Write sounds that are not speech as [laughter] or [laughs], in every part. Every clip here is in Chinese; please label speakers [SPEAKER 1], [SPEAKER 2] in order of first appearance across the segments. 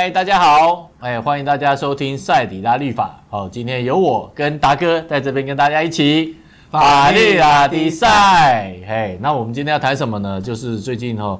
[SPEAKER 1] 嗨，大家好，哎，欢迎大家收听赛底拉律法。好，今天由我跟达哥在这边跟大家一起法律拉比赛。嘿，那我们今天要谈什么呢？就是最近哈。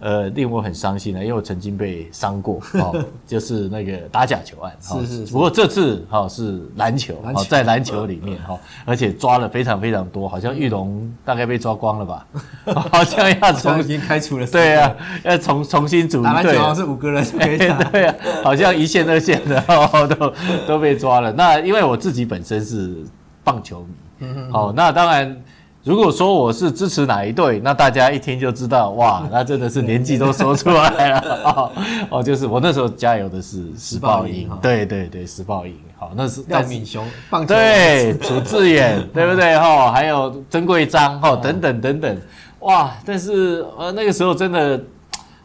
[SPEAKER 1] 呃，令我很伤心的，因为我曾经被伤过，[laughs] 哦，就是那个打假球案，
[SPEAKER 2] 是是是。
[SPEAKER 1] 不过这次哈、哦、是篮球，篮球哦，在篮球里面哈、哦，而且抓了非常非常多，好像玉龙大概被抓光了吧？[laughs] 好像要重新
[SPEAKER 2] 开除了。
[SPEAKER 1] 对啊，要重重新组。
[SPEAKER 2] 打篮球好像是五个人可以 [laughs]
[SPEAKER 1] 对啊，好像一线二线的哦都都被抓了。那因为我自己本身是棒球迷，嗯哼，好，那当然。如果说我是支持哪一队，那大家一听就知道，哇，[laughs] 那真的是年纪都说出来了。[laughs] 哦，哦，就是我那时候加油的是石报鹰，对对对，石报鹰，好，那是
[SPEAKER 2] 廖敏雄，棒
[SPEAKER 1] 球对，[laughs] 楚志远，对不对？哈？还有曾贵章哈，等等等等，哇，但是呃那个时候真的，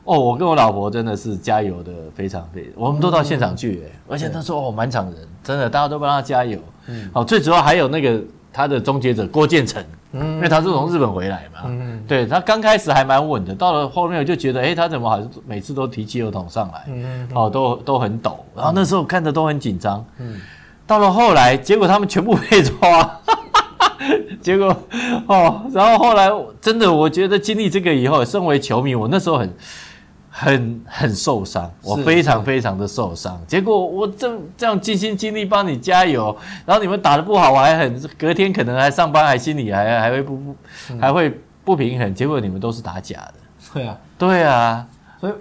[SPEAKER 1] 哦，我跟我老婆真的是加油的非常非常，我们都到现场去，哎，而且那时候哦满场人，真的大家都帮他加油，嗯，好，最主要还有那个他的终结者郭建成。嗯，因为他是从日本回来嘛，嗯，对他刚开始还蛮稳的，到了后面我就觉得，哎，他怎么好像每次都提汽油桶上来，嗯，哦，都都很抖，然后那时候看着都很紧张，嗯，到了后来，结果他们全部被抓，哈哈哈，结果哦，然后后来真的，我觉得经历这个以后，身为球迷，我那时候很。很很受伤，我非常非常的受伤。结果我这这样尽心尽力帮你加油，然后你们打得不好，我还很隔天可能还上班，还心里还还会不不还会不平衡。结果你们都是打假的。
[SPEAKER 2] 对啊，
[SPEAKER 1] 对啊。
[SPEAKER 2] 所以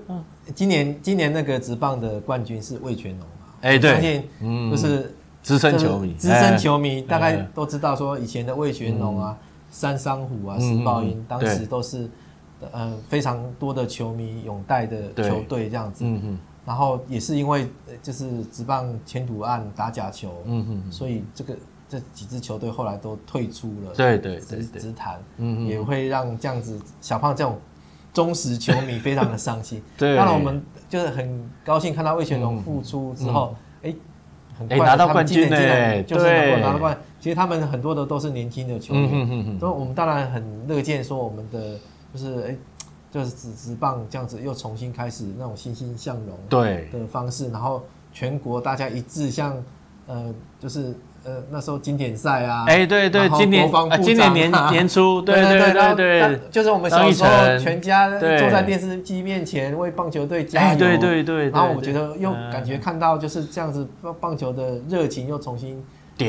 [SPEAKER 2] 今年今年那个职棒的冠军是魏全龙嘛？
[SPEAKER 1] 哎，对，
[SPEAKER 2] 相信就是
[SPEAKER 1] 资深球迷，
[SPEAKER 2] 资深球迷大概都知道说以前的魏全龙啊、三商虎啊、时报鹰，当时都是。呃，非常多的球迷拥戴的球队这样子，嗯哼，然后也是因为就是职棒前途案打假球，嗯哼，所以这个这几支球队后来都退出了，
[SPEAKER 1] 对对对
[SPEAKER 2] 职职坛，嗯哼，也会让这样子小胖这种忠实球迷非常的伤心。[laughs] 对，当然我们就是很高兴看到魏全龙复出之后，哎，很快
[SPEAKER 1] 拿到冠军呢，
[SPEAKER 2] 就是能够拿到冠军。其实他们很多的都是年轻的球员，嗯哼哼，所以我们当然很乐见说我们的。就是哎，就是职职棒这样子又重新开始那种欣欣向荣对的方式，然后全国大家一致，像呃，就是呃那时候经典赛啊，
[SPEAKER 1] 哎 [laughs] 对对，今年今年年年初，对对对对，
[SPEAKER 2] 就是我们小时候全家坐在电视机面前为棒球队加油，
[SPEAKER 1] 对对对，
[SPEAKER 2] 然后我觉得又感觉看到就是这样子棒球的热情又重新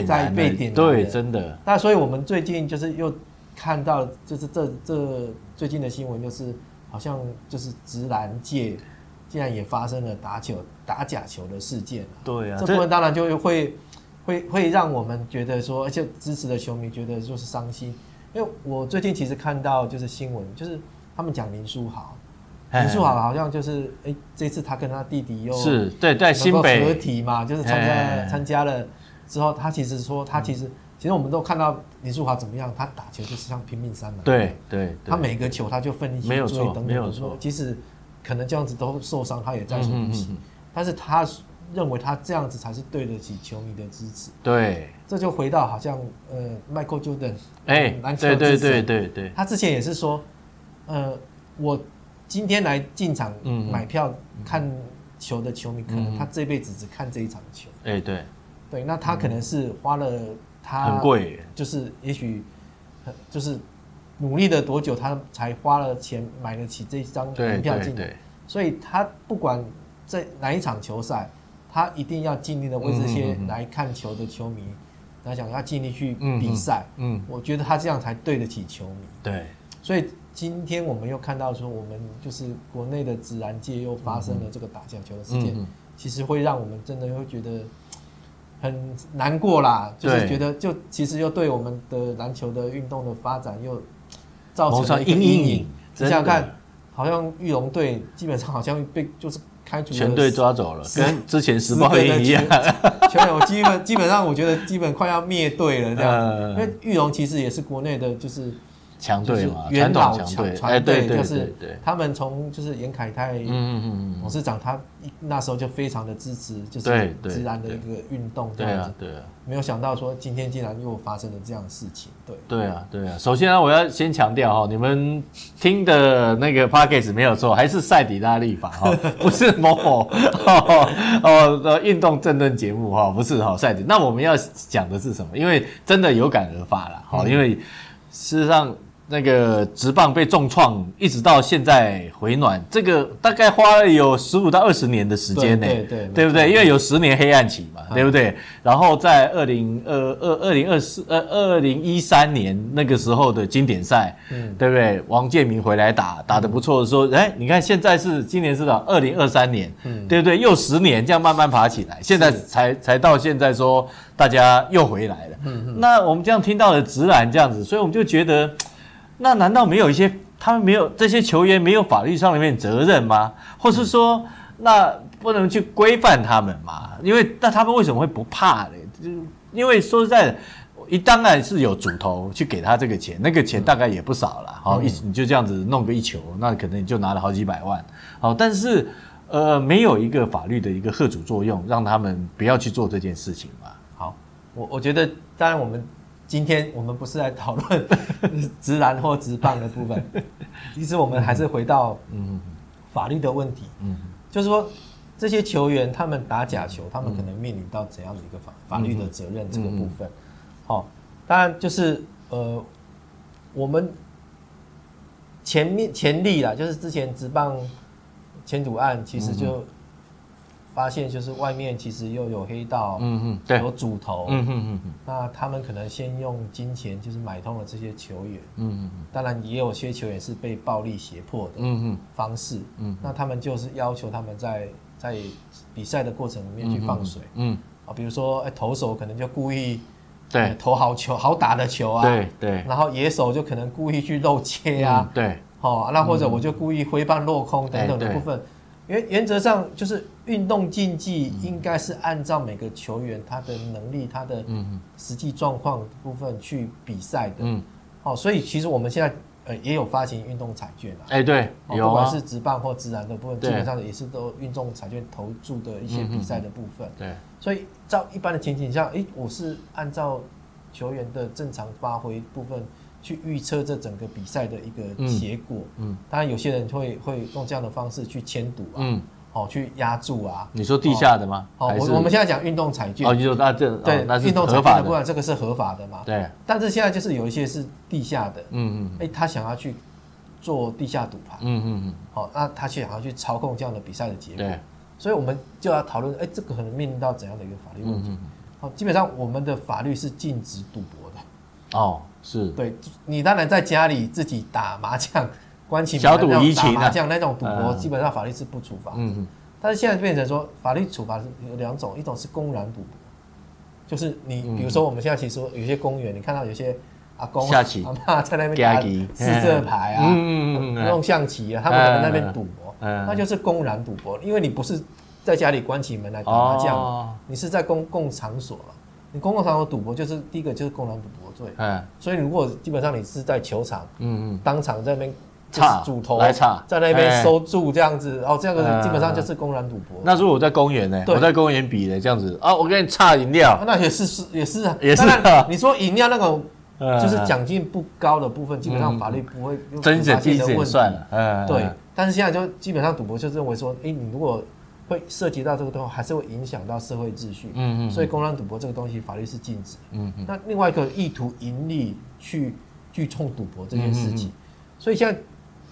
[SPEAKER 2] 再被点燃，
[SPEAKER 1] 对，真的。
[SPEAKER 2] 那所以我们最近就是又。看到就是这这最近的新闻，就是好像就是直男界竟然也发生了打球打假球的事件。
[SPEAKER 1] 对啊，
[SPEAKER 2] 这部分当然就会会会让我们觉得说，而且支持的球迷觉得就是伤心。因为我最近其实看到就是新闻，就是他们讲林书豪，林书豪好像就是哎，这次他跟他弟弟又
[SPEAKER 1] 是对在新北
[SPEAKER 2] 合体嘛，就是参加参加了之后，他其实说他其实。其实我们都看到林书豪怎么样，他打球就是像拼命三郎。
[SPEAKER 1] 对对，
[SPEAKER 2] 他每个球他就奋力去追，等等。没有错，即使可能这样子都受伤，他也在所不惜。但是他认为他这样子才是对得起球迷的支持。
[SPEAKER 1] 对，
[SPEAKER 2] 这就回到好像呃，Michael Jordan，
[SPEAKER 1] 哎，篮球对对对对，
[SPEAKER 2] 他之前也是说，呃，我今天来进场买票看球的球迷，可能他这辈子只看这一场球。
[SPEAKER 1] 哎，对
[SPEAKER 2] 对，那他可能是花了。他很贵，就是也许，就是努力了多久，他才花了钱买得起这张门票进来。所以他不管在哪一场球赛，他一定要尽力的为这些来看球的球迷他想，要尽力去比赛。嗯，我觉得他这样才对得起球迷。
[SPEAKER 1] 对，
[SPEAKER 2] 所以今天我们又看到说，我们就是国内的自然界又发生了这个打假球的事件，其实会让我们真的会觉得。很难过啦，就是觉得就其实又对我们的篮球的运动的发展又造成了阴影。你想想看，好像玉龙队基本上好像被就是开除
[SPEAKER 1] 全队抓走了，跟之前时报鹰一样。
[SPEAKER 2] 全队我基本基本上我觉得基本快要灭队了这样，因为玉龙其实也是国内的就是
[SPEAKER 1] 强队嘛，
[SPEAKER 2] 元老强
[SPEAKER 1] 队，
[SPEAKER 2] 哎，对对对对，他们从就是严凯泰，嗯嗯嗯董事长他那时候就非常的支持，就是自然的一个运动，
[SPEAKER 1] 对啊对啊，
[SPEAKER 2] 没有想到说今天竟然又发生了这样的事情，对。
[SPEAKER 1] 对啊对啊，首先呢，我要先强调哈，你们听的那个 podcast 没有错，还是赛底拉力法哈，[laughs] 不是某某哦哦运动政论节目哈，不是哈赛底，那我们要讲的是什么？因为真的有感而发了哈，因为事实上。那个直棒被重创，一直到现在回暖，这个大概花了有十五到二十年的时间呢，对对，对不对？因为有十年黑暗期嘛，对不对？然后在二零二二二零二四呃二零一三年那个时候的经典赛，嗯，对不对？王建民回来打打得不错的时候，哎，你看现在是今年是到二零二三年，嗯，对不对？又十年这样慢慢爬起来，现在才才到现在说大家又回来了，嗯，那我们这样听到了直男这样子，所以我们就觉得。那难道没有一些他们没有这些球员没有法律上面责任吗？或是说，那不能去规范他们吗？因为那他们为什么会不怕呢？就因为说实在的，一当然是有主头去给他这个钱，那个钱大概也不少了。好，一你就这样子弄个一球，那可能你就拿了好几百万。好，但是呃，没有一个法律的一个吓阻作用，让他们不要去做这件事情嘛。
[SPEAKER 2] 好，我我觉得当然我们。今天我们不是来讨论 [laughs] 直男或直棒的部分，[laughs] 其实我们还是回到嗯。法律的问题，嗯，就是说这些球员他们打假球，他们可能面临到怎样的一个法法律的责任这个部分，好，当然就是呃我们前面前例啦，就是之前直棒签赌案，其实就。发现就是外面其实又有黑道，嗯嗯，对，有主头，嗯嗯嗯，那他们可能先用金钱就是买通了这些球员，嗯嗯，当然也有些球员是被暴力胁迫的，嗯嗯，方式，嗯，那他们就是要求他们在在比赛的过程里面去放水，嗯啊，比如说哎投手可能就故意对。投好球好打的球啊，对对，然后野手就可能故意去漏切啊，对，好，那或者我就故意挥棒落空等等的部分。原原则上就是运动竞技应该是按照每个球员他的能力、他的实际状况部分去比赛的。嗯，好，所以其实我们现在呃也有发行运动彩券啊。哎，对，有啊。不管是直棒或职篮的部分，基本上也是都运动彩券投注的一些比赛的部分。对，所以照一般的情景下，哎，我是按照球员的正常发挥部分。去预测这整个比赛的一个结果，嗯，嗯，当然有些人会会用这样的方式去签赌啊，嗯，好去压注啊。你说地下的吗？好，我我们现在讲运动彩券。哦，你说那这对，那是运动彩券的部分，这个是合法的嘛？对。但是现在就是有一些是地下的，嗯嗯，哎，他想要去做地下赌盘，嗯嗯嗯，好，那他却想要去操控这样的比赛的结果，所以我们就要讨论，哎，这个可能面临到怎样的一个法律问题？好，基本上我们的法律是禁止赌博的。哦。是对，你当然在家里自己打麻将，关起门来打麻将那种赌博，基本上法律是不处罚。嗯嗯。但是现在变成说，法律处罚是有两种，一种是公然赌博，就是你比如说我们现在其实有些公园，你看到有些阿公阿妈在那边打四色牌啊，弄象棋啊，他们可能那边赌博，那就是公然赌博，因为你不是在家里关起门来打麻将，你是在公共场所了。你公共场所赌博，就是第一个就是公然赌博罪。嗯，所以如果基本上你是在球场，嗯嗯，当场在那边插主头来插，在那边收注这样子，哦，这样子基本上就是公然赌博。那如果我在公园呢？我在公园比的这样子啊，我给你插饮料，那也是是也是啊，也是。你说饮料那种就是奖金不高的部分，基本上法律不会有真正的问题。嗯，对。但是现在就基本上赌博就认为说，哎，你如果会涉及到这个东西，还是会影响到社会秩序。嗯嗯。所以公然赌博这个东西，法律是禁止。嗯嗯。那另外一个意图盈利去聚众赌博这件事情，所以现在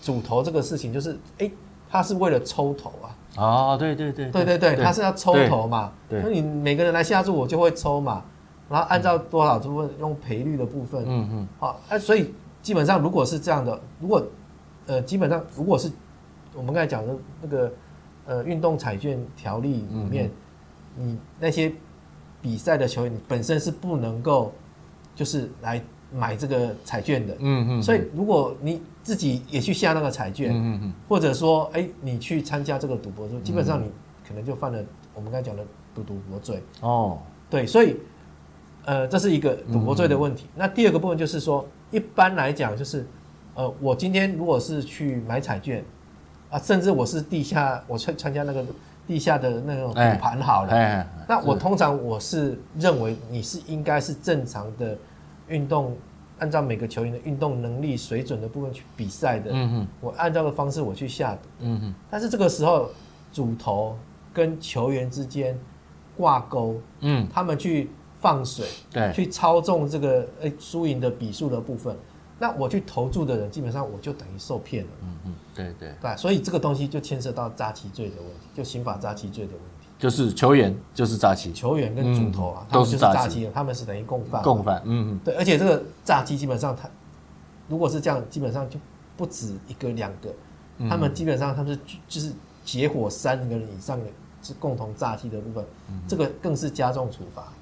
[SPEAKER 2] 主头这个事情就是，哎，他是为了抽头啊。哦，对对对。对对对，他是要抽头嘛。对。那你每个人来下注，我就会抽嘛。然后按照多少部分用赔率的部分。嗯嗯。好，那所以基本上如果是这样的，如果呃基本上如果是我们刚才讲的那个。呃，运动彩券条例里面，嗯、你那些比赛的球员，你本身是不能够就是来买这个彩券的。嗯嗯。所以，如果你自己也去下那个彩券，嗯嗯，或者说，哎、欸，你去参加这个赌博，说基本上你可能就犯了我们刚才讲的赌赌博罪。哦。对，所以，呃，这是一个赌博罪的问题。嗯、那第二个部分就是说，一般来讲，就是呃，我今天如果是去买彩券，啊，甚至我是地下，我参参加那个地下的那种赌盘好了，哎，那我通常我是认为你是应该是正常的运动，按照每个球员的运动能力水准的部分去比赛的，嗯哼，我按照的方式我去下赌，嗯哼，但是这个时候主投跟球员之间挂钩，嗯，他们去放水，对，去操纵这个呃输赢的比数的部分。那我去投注的人，基本上我就等于受骗了。
[SPEAKER 1] 嗯嗯，对对
[SPEAKER 2] 对，所以这个东西就牵涉到诈欺罪的问题，就刑法诈欺罪的问题。
[SPEAKER 1] 就是球员就是诈欺，
[SPEAKER 2] 球员跟主投啊，他们就是诈欺，他们是等于共犯。
[SPEAKER 1] 共犯，嗯嗯，
[SPEAKER 2] 对，而且这个诈欺基本上他如果是这样，基本上就不止一个两个，他们基本上他们是就是结伙三个人以上的，是共同诈欺的部分，这个更是加重处罚。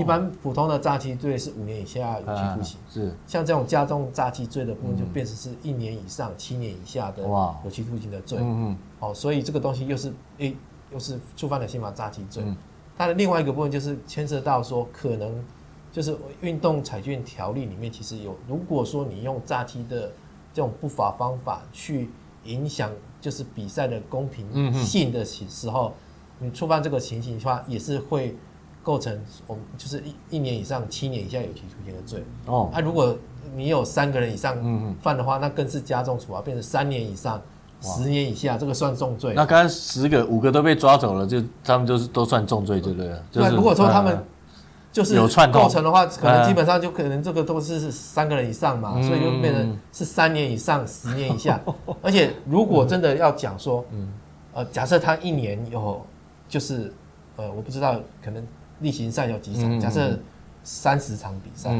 [SPEAKER 2] 一般普通的诈欺罪是五年以下有期徒刑，是像这种加重诈欺罪的部分，就变成是一年以上七年以下的有期徒刑的罪。嗯嗯，哦，所以这个东西又是诶，又是触犯了刑法诈欺罪。它的另外一个部分就是牵涉到说，可能就是运动彩券条例里面其实有，如果说你用诈欺的这种不法方法去影响就是比赛的公平性的时候，你触犯这个情形的话，也是会。构成我们就是一一年以上七年以下有期徒刑的罪哦。那、啊、如果你有三个人以上犯的话，那更是加重处罚，变成三年以上十年以下，这个算重罪。
[SPEAKER 1] 那刚刚十个五个都被抓走了，就他们就是都算重罪，对不对？就是
[SPEAKER 2] 如果说他们就是有串构成的话，可能基本上就可能这个都是三个人以上嘛，所以就变成是三年以上十年以下。[laughs] 而且如果真的要讲说，呃，假设他一年有就是呃，我不知道可能。例行赛有几场？假设三十场比赛，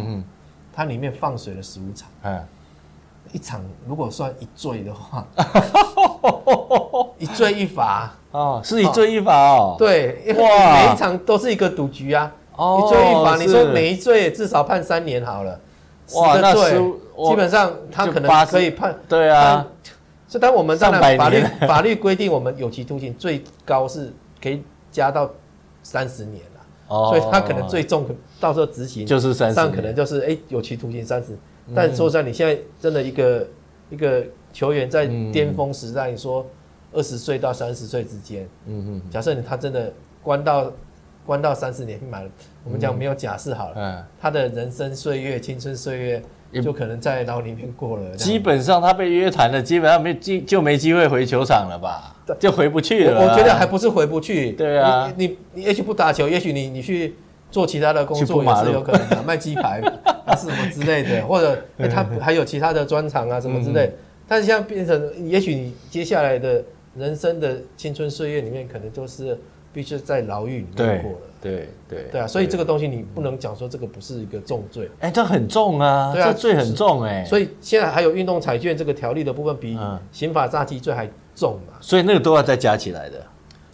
[SPEAKER 2] 它里面放水了十五场。一场如果算一罪的话，[laughs] 一罪一罚
[SPEAKER 1] 哦，是一罪一罚哦。
[SPEAKER 2] 对，因为每一场都是一个赌局啊。一罪一罚，你说每一罪至少判三年好了。哇，那基本上他可能可以判。
[SPEAKER 1] 对啊，
[SPEAKER 2] 所以当我们当然法律法律规定，我们有期徒刑最高是可以加到三十年。所以他可能最重，到时候执行就是三十，上可能就是哎有期徒刑三十。但说实在，你现在真的一个一个球员在巅峰时代，你说二十岁到三十岁之间，嗯嗯，假设你他真的关到关到三十年，买了，我们讲没有假释好了，他的人生岁月、青春岁月。就可能在牢里面过了，
[SPEAKER 1] 基本上他被约谈了，基本上没机就没机会回球场了吧？就回不去了。
[SPEAKER 2] 我觉得还不是回不去，对啊，你你你也许不打球，也许你你去做其他的工作也是有可能的，卖鸡排 [laughs] 啊什么之类的，或者他还有其他的专长啊什么之类。但是现在变成，也许你接下来的人生的青春岁月里面，可能都是必须在牢狱里面过了。
[SPEAKER 1] 对对
[SPEAKER 2] 对。啊，所以这个东西你不能讲说这个不是一个重罪，
[SPEAKER 1] 哎，这很重啊，对啊，这罪很重哎，
[SPEAKER 2] 所以现在还有运动彩券这个条例的部分比刑法诈欺罪还重嘛，
[SPEAKER 1] 所以那个都要再加起来的。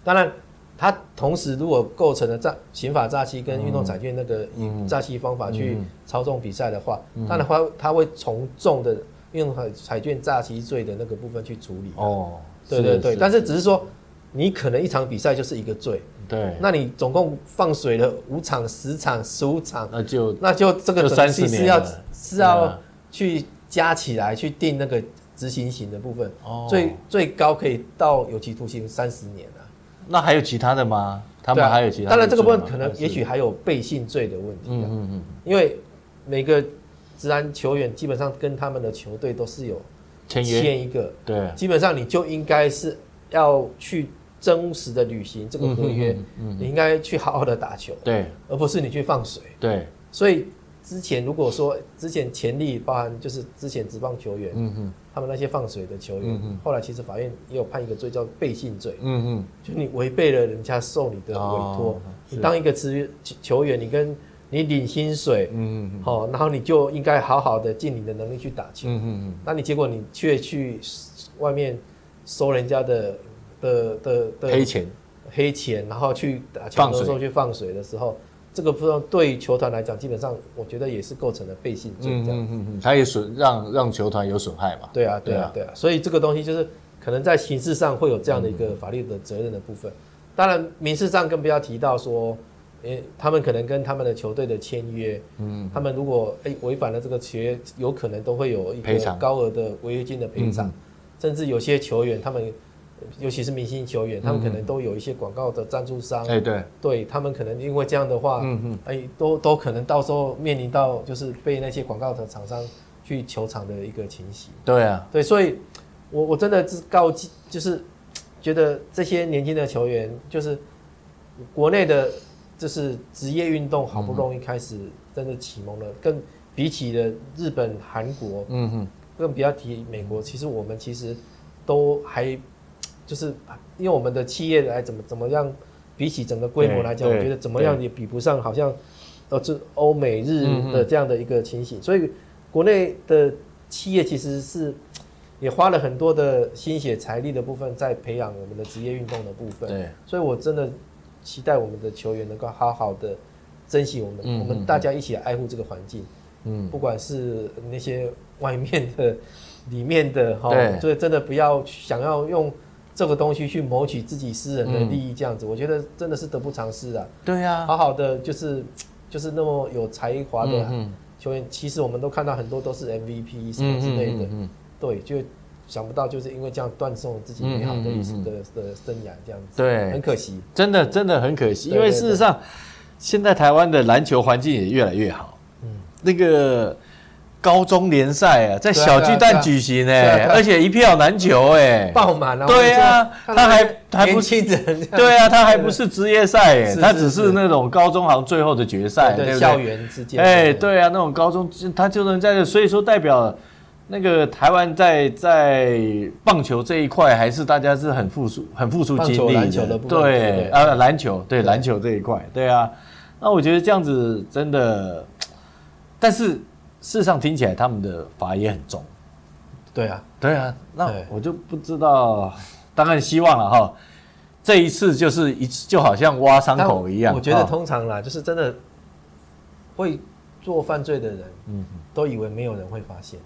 [SPEAKER 2] 当然，它同时如果构成了诈刑法诈欺跟运动彩券那个以诈欺方法去操纵比赛的话，当然话它会从重的运动彩券诈欺罪的那个部分去处理。哦，对对对，但是。只是说你可能一场比赛就是一个罪。对，那你总共放水了五场、十场、十五场，那就那就这个东西是要是要去加起来去定那个执行刑的部分，哦，最最高可以到有期徒刑三十年啊。
[SPEAKER 1] 那还有其他的吗？他们还有其他的？
[SPEAKER 2] 当然这个部分可能也许还有背信罪的问题。嗯嗯嗯，因为每个职安球员基本上跟他们的球队都是有签签一个，对，基本上你就应该是要去。真实的履行这个合约，你应该去好好的打球，对，而不是你去放水，对。所以之前如果说之前潜力包含就是之前职棒球员，嗯嗯，他们那些放水的球员，嗯，后来其实法院也有判一个罪叫背信罪，嗯嗯，就你违背了人家受你的委托，你当一个职球员，你跟你领薪水，嗯嗯，好，然后你就应该好好的尽你的能力去打球，嗯嗯，那你结果你却去外面收人家的。的的的
[SPEAKER 1] 黑钱，
[SPEAKER 2] 黑钱，然后去打球的时候去放水的时候，这个部分对球团来讲，基本上我觉得也是构成了背信罪这样。嗯嗯嗯，
[SPEAKER 1] 他也损让让球团有损害嘛。
[SPEAKER 2] 对啊对啊对啊，所以这个东西就是可能在刑事上会有这样的一个法律的责任的部分。当然民事上更不要提到说，诶，他们可能跟他们的球队的签约，嗯，他们如果诶违反了这个契约，有可能都会有一个高额的违约金的赔偿，甚至有些球员，他们尤其是明星球员，他们可能都有一些广告的赞助商，
[SPEAKER 1] 哎，对，
[SPEAKER 2] 对他们可能因为这样的话，嗯嗯，哎，都都可能到时候面临到就是被那些广告的厂商去球场的一个情形。
[SPEAKER 1] 对啊，
[SPEAKER 2] 对，所以我我真的是告诫，就是觉得这些年轻的球员，就是国内的。就是职业运动好不容易开始真的启蒙了，更比起的日本、韩国，嗯哼，更不要提美国。其实我们其实都还就是因为我们的企业来怎么怎么样，比起整个规模来讲，我觉得怎么样也比不上，好像呃是欧美日的这样的一个情形。所以国内的企业其实是也花了很多的心血财力的部分在培养我们的职业运动的部分。对，所以我真的。期待我们的球员能够好好的珍惜我们，嗯、我们大家一起来爱护这个环境。嗯，不管是那些外面的、里面的，哈，所以真的不要想要用这个东西去谋取自己私人的利益，这样子，嗯、我觉得真的是得不偿失啊。
[SPEAKER 1] 对呀，
[SPEAKER 2] 好好的就是就是那么有才华的球员，其实我们都看到很多都是 MVP 什么之类的，对，就。想不到就是因为这样断送自己美好的一生的的生涯，这样子，对，很可惜，
[SPEAKER 1] 真的真的很可惜。因为事实上，现在台湾的篮球环境也越来越好。嗯，那个高中联赛啊，在小巨蛋举行哎，而且一票难求哎，
[SPEAKER 2] 爆满了。
[SPEAKER 1] 对啊，他还还不是对啊，他还不是职业赛哎，他只是那种高中好像最后的决赛，对不对？
[SPEAKER 2] 校园之间，
[SPEAKER 1] 哎，对啊，那种高中他就能在这，所以说代表。那个台湾在在棒球这一块还是大家是很付出很付出精力的，对啊，篮球对。篮球这一块，对啊，那我觉得这样子真的，但是事实上听起来他们的罚也很重，
[SPEAKER 2] 对啊，
[SPEAKER 1] 对啊，那我就不知道，当然希望了哈，这一次就是一次就好像挖伤口一样，
[SPEAKER 2] 我觉得通常啦，就是真的会做犯罪的人，嗯，都以为没有人会发现。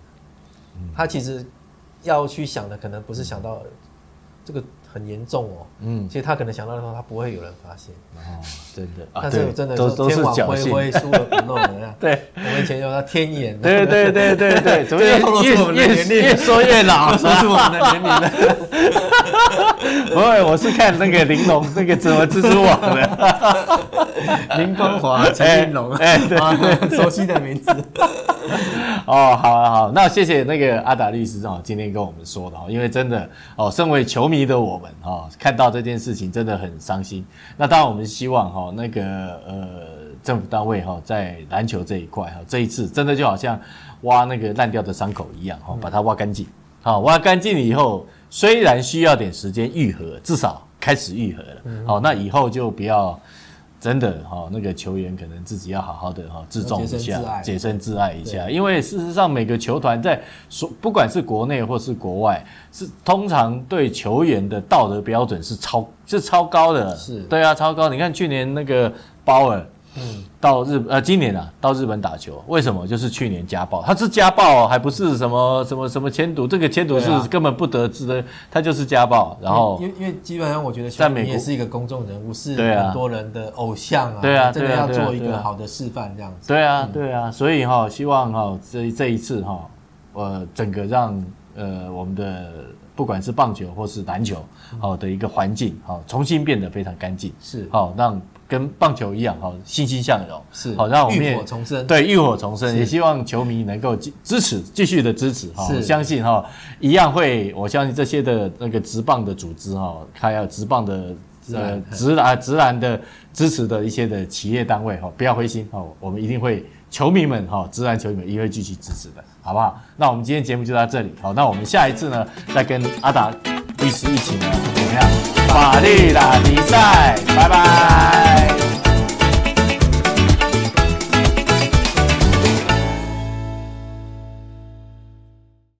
[SPEAKER 2] 他其实要去想的，可能不是想到这个很严重哦。嗯，其实他可能想到的时候，他不会有人发现。
[SPEAKER 1] 哦，真的。[laughs]
[SPEAKER 2] 但是真的是天网恢恢，疏而不漏的。[laughs] 对，我们以前叫他天眼。
[SPEAKER 1] 对对对对对，[laughs] 怎么越越越说越老，
[SPEAKER 2] 说出我们的年龄了。
[SPEAKER 1] 不 [laughs] 会，我是看那个玲珑，那个怎么蜘蛛网的。[laughs]
[SPEAKER 2] 林光华、陈金龙，哎，对，熟悉的名字。[laughs]
[SPEAKER 1] 哦，好啊，好，那谢谢那个阿达律师哦，今天跟我们说的哦，因为真的哦，身为球迷的我们哈，看到这件事情真的很伤心。那当然，我们希望哈，那个呃，政府单位哈，在篮球这一块哈，这一次真的就好像挖那个烂掉的伤口一样哈，把它挖干净。好，挖干净了以后，虽然需要点时间愈合，至少开始愈合了。好，那以后就不要。真的哈，那个球员可能自己要好好的哈自重一下，洁身自爱一下。因为事实上，每个球团在所，不管是国内或是国外，是通常对球员的道德标准是超是超高的。是对啊，超高。你看去年那个鲍尔。嗯，到日呃，今年啊，到日本打球，为什么？就是去年家暴，他是家暴，还不是什么什么什么签赌，这个签赌是根本不得知的，他就是家暴。然后，
[SPEAKER 2] 因为因为基本上，我觉得在美国也是一个公众人物，是很多人的偶像啊，对啊，真的要做一个好的示范这样子。
[SPEAKER 1] 对啊，对啊，所以哈，希望哈这这一次哈，呃，整个让呃我们的不管是棒球或是篮球好的一个环境好重新变得非常干净，是好让。跟棒球一样，哈，欣欣向荣是好，让我们
[SPEAKER 2] 浴火重生。
[SPEAKER 1] 对，浴火重生，也希望球迷能够支持，继续的支持哈。我，相信哈，一样会，我相信这些的那个职棒的组织哈，还有职棒的呃职啊职篮的支持的一些的企业单位哈，不要灰心哈，我们一定会球迷们哈，职篮球迷们一定会继续支持的，好不好？那我们今天节目就到这里，好，那我们下一次呢，再跟阿达律师一起呢，怎么样？法律打比赛，拜拜。